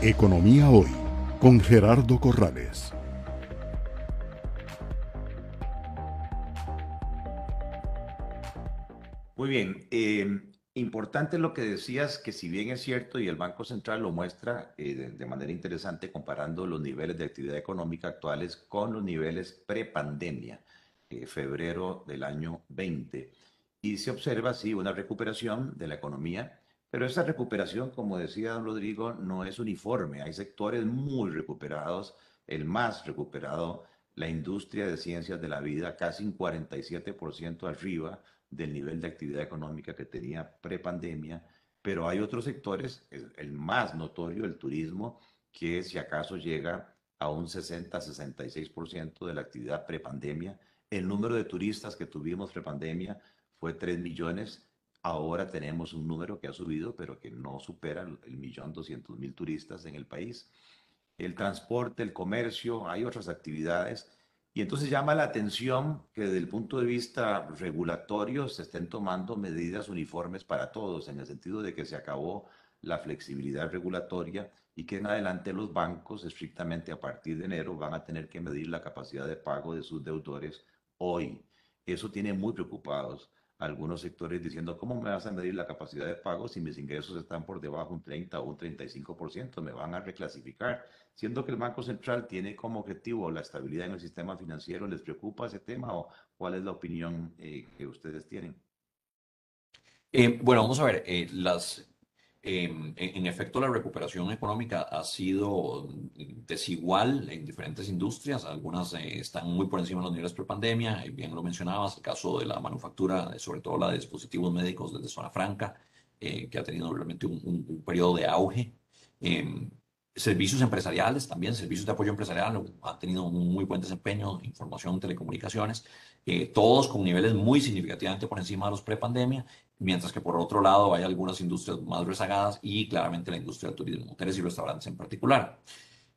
Economía Hoy con Gerardo Corrales. Muy bien. Eh, importante lo que decías, que si bien es cierto y el Banco Central lo muestra eh, de, manera interesante comparando los niveles de actividad económica actuales con los niveles pre-pandemia, eh, febrero del año 20. Y se observa, sí, una recuperación de la economía, pero esa recuperación, como decía don Rodrigo, no es uniforme. Hay sectores muy recuperados, el más recuperado, la industria de ciencias de la vida, casi un 47% arriba del nivel de actividad económica que tenía prepandemia, pero hay otros sectores, el, más notorio, el turismo, que si acaso llega a un 60-66% de la actividad prepandemia. El número de turistas que tuvimos prepandemia fue 3 millones. Ahora tenemos un número que ha subido, pero que no supera el millón doscientos mil turistas en el país. El transporte, el comercio, hay otras actividades y entonces llama la atención que desde el punto de vista regulatorio se estén tomando medidas uniformes para todos, en el sentido de que se acabó la flexibilidad regulatoria y que en adelante los bancos, estrictamente a partir de enero, van a tener que medir la capacidad de pago de sus deudores hoy. Eso tiene muy preocupados algunos sectores diciendo, ¿cómo me vas a medir la capacidad de pago si mis ingresos están por debajo de un 30 o un 35%? Me van a reclasificar. Siendo que el Banco Central tiene como objetivo la estabilidad en el sistema financiero, ¿les preocupa ese tema o cuál es la opinión eh, que ustedes tienen? Eh, bueno, vamos a ver, eh, las, Em, en efecto, la recuperación económica ha sido desigual en diferentes industrias. Algunas eh, están muy por encima de los niveles pre-pandemia. Bien lo mencionabas, el caso de la manufactura, sobre todo la de dispositivos médicos desde zona franca, eh, que ha tenido realmente un, periodo de auge. Em, servicios empresariales también, servicios de apoyo empresarial han tenido un muy buen desempeño, información, telecomunicaciones, eh, todos con niveles muy significativamente por encima de los pre-pandemia mientras que por otro lado hay algunas industrias más rezagadas y claramente la industria del turismo, hoteles y restaurantes en particular.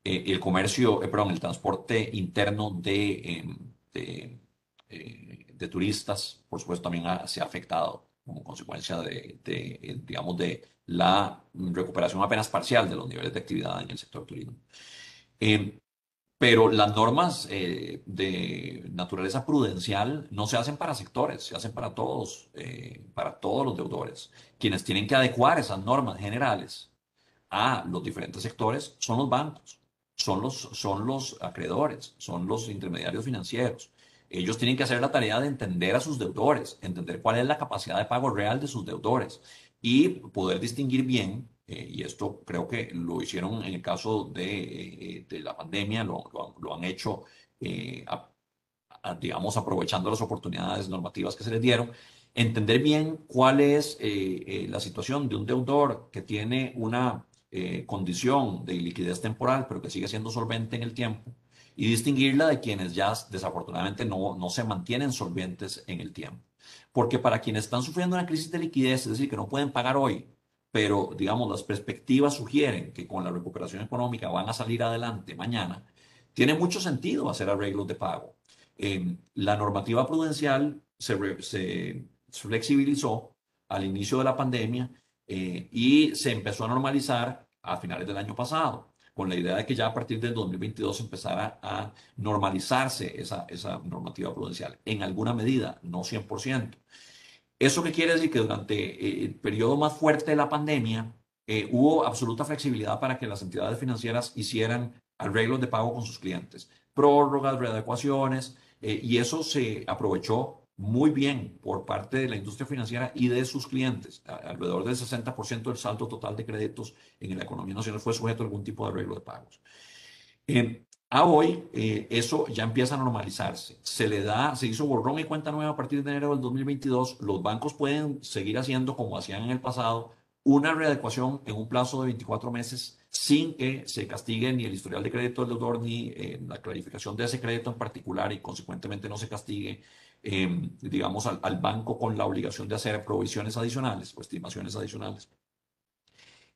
Eh, el comercio, eh, perdón, el transporte interno de, em, de, eh, de, turistas, por supuesto, también se ha afectado como consecuencia de, de, digamos, de la recuperación apenas parcial de los niveles de actividad en el sector turismo. Em, pero las normas eh, de naturaleza prudencial no se hacen para sectores, se hacen para todos, eh, para todos los deudores. Quienes tienen que adecuar esas normas generales a los diferentes sectores son los bancos, son los, son los acreedores, son los intermediarios financieros. Ellos tienen que hacer la tarea de entender a sus deudores, entender cuál es la capacidad de pago real de sus deudores y poder distinguir bien eh, y esto creo que lo hicieron en el caso de, eh, de la pandemia, lo, lo, han hecho, eh, digamos, aprovechando las oportunidades normativas que se les dieron. Entender bien cuál es la situación de un deudor que tiene una condición de liquidez temporal, pero que sigue siendo solvente en el tiempo, y distinguirla de quienes ya desafortunadamente no, no se mantienen solventes en el tiempo. Porque para quienes están sufriendo una crisis de liquidez, es decir, que no pueden pagar hoy, pero digamos, las perspectivas sugieren que con la recuperación económica van a salir adelante mañana, tiene mucho sentido hacer arreglos de pago. Eh, la normativa prudencial se, flexibilizó al inicio de la pandemia eh, y se empezó a normalizar a finales del año pasado, con la idea de que ya a partir del 2022 empezara a normalizarse esa, esa normativa prudencial, en alguna medida, no 100%. ¿Eso qué quiere decir? Que durante eh, el periodo más fuerte de la pandemia eh, hubo absoluta flexibilidad para que las entidades financieras hicieran arreglos de pago con sus clientes, prórrogas, readecuaciones, eh, y eso se aprovechó muy bien por parte de la industria financiera y de sus clientes. Alrededor del 60% del saldo total de créditos en la economía nacional fue sujeto a algún tipo de arreglo de pagos. A hoy, eh, eso ya empieza a normalizarse. Se le da, se hizo borrón y cuenta nueva a partir de enero del 2022. Los bancos pueden seguir haciendo, como hacían en el pasado, una readecuación en un plazo de 24 meses sin que se castigue ni el historial de crédito del deudor ni eh, la clarificación de ese crédito en particular y consecuentemente no se castigue, em, digamos, al, al banco con la obligación de hacer provisiones adicionales o estimaciones adicionales.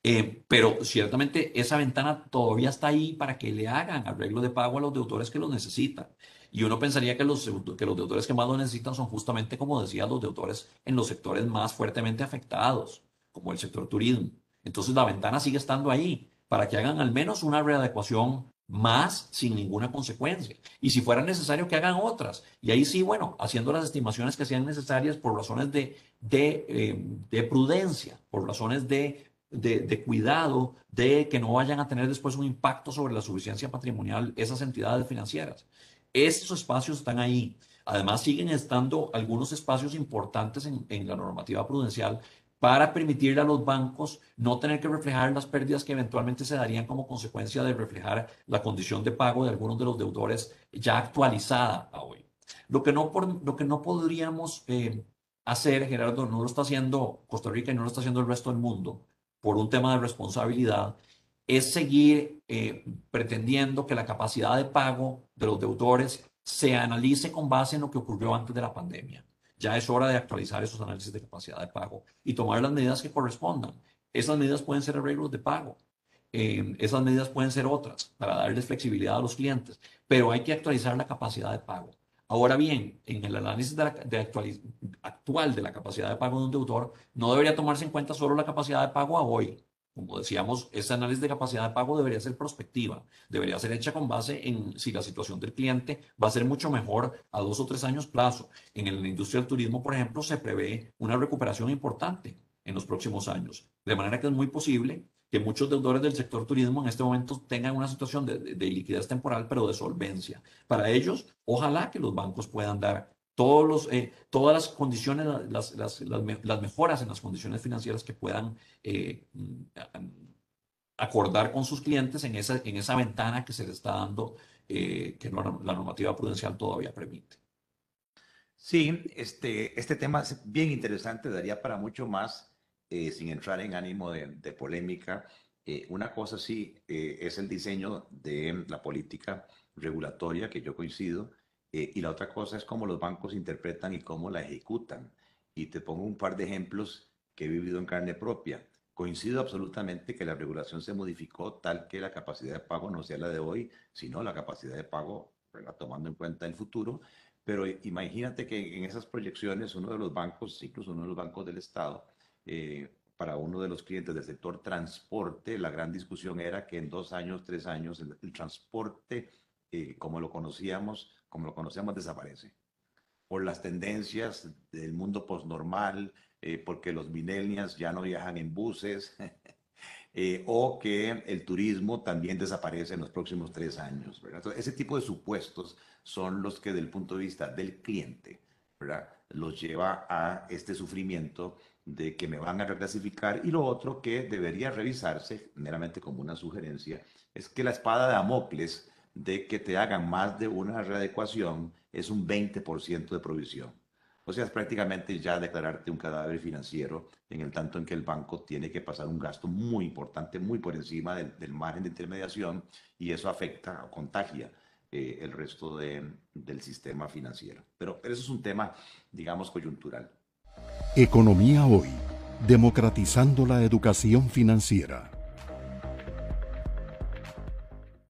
Eh, pero ciertamente esa ventana todavía está ahí para que le hagan arreglo de pago a los deudores que lo necesitan. Y uno pensaría que los, que los deudores que más lo necesitan son justamente, como decía, los deudores en los sectores más fuertemente afectados, como el sector turismo. Entonces la ventana sigue estando ahí. para que hagan al menos una readecuación más sin ninguna consecuencia. Y si fuera necesario que hagan otras. Y ahí sí, bueno, haciendo las estimaciones que sean necesarias por razones de, de, eh, prudencia, por razones de, de, cuidado, de que no vayan a tener después un impacto sobre la suficiencia patrimonial esas entidades financieras. Estos espacios están ahí. Además, siguen estando algunos espacios importantes en, la normativa prudencial para permitirle a los bancos no tener que reflejar las pérdidas que eventualmente se darían como consecuencia de reflejar la condición de pago de algunos de los deudores ya actualizada a hoy. Lo que no, lo que no podríamos eh, hacer, Gerardo, no lo está haciendo Costa Rica y no lo está haciendo el resto del mundo por un tema de responsabilidad, es seguir eh, pretendiendo que la capacidad de pago de los deudores se analice con base en lo que ocurrió antes de la pandemia. Ya es hora de actualizar esos análisis de capacidad de pago y tomar las medidas que correspondan. Esas medidas pueden ser arreglos de pago. Eh, esas medidas pueden ser otras para darles flexibilidad a los clientes, pero hay que actualizar la capacidad de pago. Ahora bien, en el análisis de actual de la capacidad de pago de un deudor, no debería tomarse en cuenta solo la capacidad de pago a hoy, como decíamos, ese análisis de capacidad de pago debería ser prospectiva, debería ser hecha con base en si la situación del cliente va a ser mucho mejor a dos o tres años plazo. En la industria del turismo, por ejemplo, se prevé una recuperación importante en los próximos años. De manera que es muy posible que muchos deudores del sector turismo en este momento tengan una situación de liquidez temporal, pero de solvencia. Para ellos, ojalá que los bancos puedan dar todos los, eh, todas las condiciones, las, las, las, mejoras en las condiciones financieras que puedan eh, mm, acordar con sus clientes en esa, en esa ventana que se le está dando, eh, que la normativa prudencial todavía permite. Sí, este, este tema es bien interesante, daría para mucho más, sin entrar en ánimo de polémica. una cosa sí es el diseño de la política regulatoria, que yo coincido, eh, y la otra cosa es cómo los bancos interpretan y cómo la ejecutan. Y te pongo un par de ejemplos que he vivido en carne propia. Coincido absolutamente que la regulación se modificó tal que la capacidad de pago no sea la de hoy, sino la capacidad de pago, tomando en cuenta el futuro. Pero imagínate que en esas proyecciones uno de los bancos, incluso uno de los bancos del Estado, eh, para uno de los clientes del sector transporte, la gran discusión era que en dos años, tres años, el, transporte, eh, como lo conocíamos, como lo conocemos, desaparece. Por las tendencias del mundo postnormal, eh, porque los millennials ya no viajan en buses, eh, o que el turismo también desaparece en los próximos tres años. ese tipo de supuestos son los que, del punto de vista del cliente, ¿verdad? los lleva a este sufrimiento de que me van a reclasificar. Y lo otro que debería revisarse, meramente como una sugerencia, es que la espada de Damocles de que te hagan más de una readecuación es un 20% de provisión. O sea, es prácticamente ya declararte un cadáver financiero en el tanto en que el banco tiene que pasar un gasto muy importante, muy por encima del, margen de intermediación y eso afecta o contagia eh, el resto del sistema financiero. Pero, pero eso es un tema, digamos, coyuntural. Economía hoy, democratizando la educación financiera.